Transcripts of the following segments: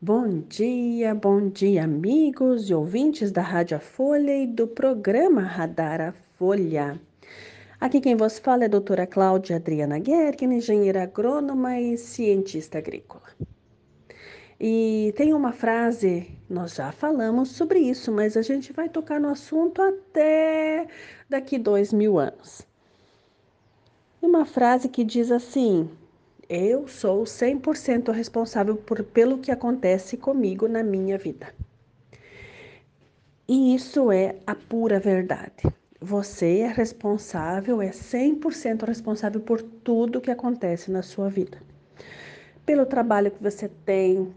Bom dia, bom dia, amigos e ouvintes da Rádio Folha e do programa Radar a Folha. Aqui quem vos fala é a doutora Cláudia Adriana Gergen, engenheira agrônoma e cientista agrícola. E tem uma frase, nós já falamos sobre isso, mas a gente vai tocar no assunto até daqui dois mil anos. Uma frase que diz assim: Eu sou 100% responsável por, pelo que acontece comigo na minha vida. E isso é a pura verdade. Você é responsável, é 100% responsável por tudo que acontece na sua vida. Pelo trabalho que você tem,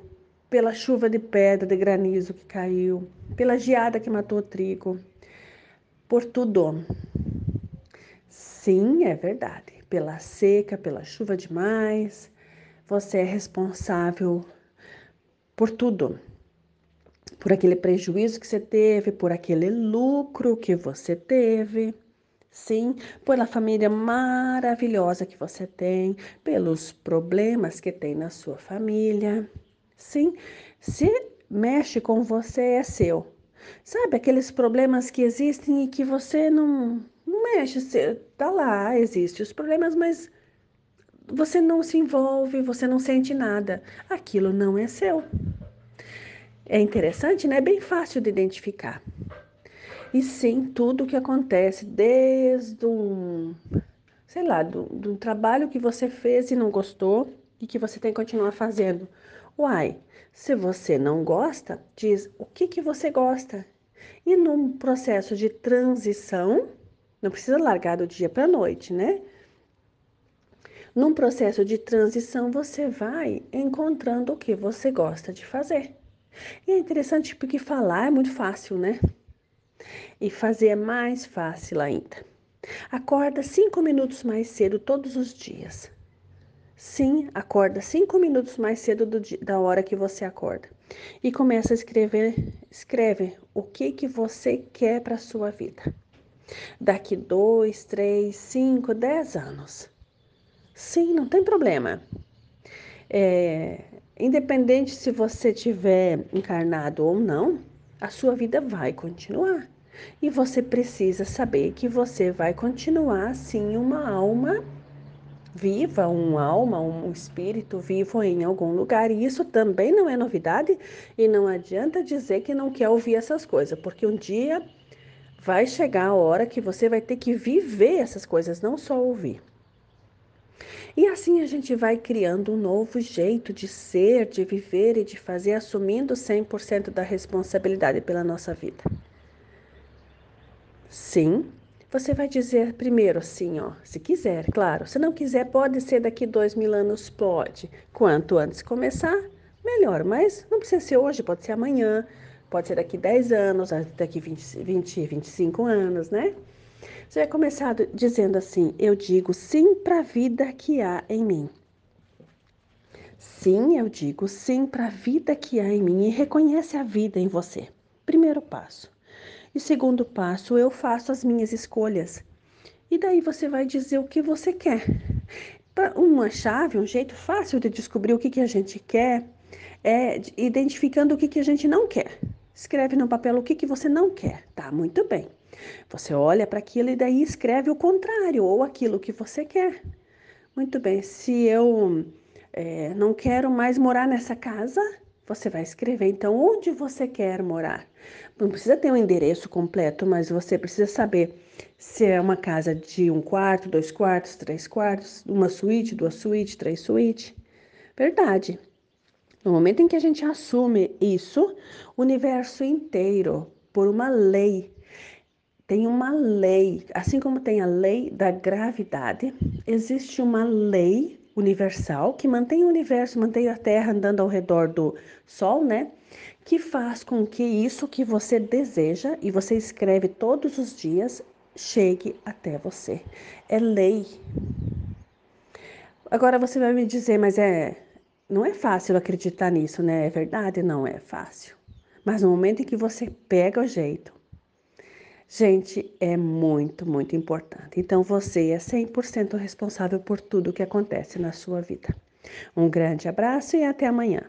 pela chuva de pedra, de granizo que caiu, pela geada que matou o trigo, por tudo. Sim, é verdade. Pela seca, pela chuva demais, você é responsável por tudo. Por aquele prejuízo que você teve, por aquele lucro que você teve. Sim, pela família maravilhosa que você tem, pelos problemas que tem na sua família. Sim, se mexe com você é seu. Sabe aqueles problemas que existem e que você não, mexe, você tá lá, existem os problemas, mas você não se envolve, você não sente nada. Aquilo não é seu. É interessante, né? É bem fácil de identificar. E sim, tudo que acontece, desde um, sei lá, do, do trabalho que você fez e não gostou e que você tem que continuar fazendo. Uai, se você não gosta, diz o que, que você gosta. E num processo de transição, não precisa largar do dia para a noite, né? Num processo de transição, você vai encontrando o que você gosta de fazer. E é interessante porque falar é muito fácil, né? E fazer é mais fácil ainda. Acorda cinco minutos mais cedo todos os dias. Sim, acorda cinco minutos mais cedo dia, da hora que você acorda e começa a escrever, escreve o que que você quer para sua vida daqui dois, três, cinco, dez anos. Sim, não tem problema. É, independente se você tiver encarnado ou não, a sua vida vai continuar. E você precisa saber que você vai continuar assim uma alma viva, um alma, um espírito vivo em algum lugar. E isso também não é novidade e não adianta dizer que não quer ouvir essas coisas, porque um dia vai chegar a hora que você vai ter que viver essas coisas, não só ouvir. E assim a gente vai criando um novo jeito de ser, de viver e de fazer, assumindo 100% da responsabilidade pela nossa vida. Sim, você vai dizer primeiro assim, ó, se quiser, claro. Se não quiser, pode ser daqui dois mil anos, pode. Quanto antes começar, melhor. Mas não precisa ser hoje, pode ser amanhã, Pode ser daqui 10 anos, daqui 20, 20 25 anos, né? Você vai começar dizendo assim: Eu digo sim para a vida que há em mim. Sim, eu digo sim para a vida que há em mim e reconhece a vida em você. Primeiro passo. E segundo passo, eu faço as minhas escolhas. E daí você vai dizer o que você quer. Uma chave, um jeito fácil de descobrir o que, que a gente quer é identificando o que, que a gente não quer. Escreve no papel o que, que você não quer. Tá, muito bem. Você olha para aquilo e daí escreve o contrário, ou aquilo que você quer. Muito bem. Se eu é, não quero mais morar nessa casa, você vai escrever então onde você quer morar. Não precisa ter um endereço completo, mas você precisa saber se é uma casa de um quarto, dois quartos, três quartos, uma suíte, duas suítes, três suítes. Verdade. No momento em que a gente assume isso, o universo inteiro, por uma lei, tem uma lei, assim como tem a lei da gravidade, existe uma lei universal que mantém o universo, mantém a Terra andando ao redor do Sol, né? Que faz com que isso que você deseja e você escreve todos os dias chegue até você. É lei. Agora você vai me dizer, mas é não é fácil acreditar nisso, né? É verdade? Não é fácil. Mas no momento em que você pega o jeito, gente, é muito, muito importante. Então você é 100% responsável por tudo que acontece na sua vida. Um grande abraço e até amanhã.